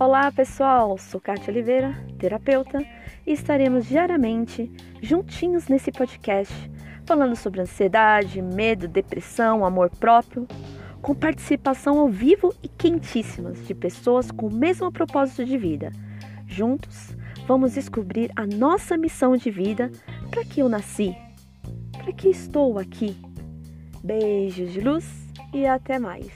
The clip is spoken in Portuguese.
Olá pessoal, sou Kátia Oliveira, terapeuta, e estaremos diariamente juntinhos nesse podcast falando sobre ansiedade, medo, depressão, amor próprio, com participação ao vivo e quentíssimas de pessoas com o mesmo propósito de vida. Juntos, vamos descobrir a nossa missão de vida para que eu nasci, para que estou aqui. Beijos de luz e até mais.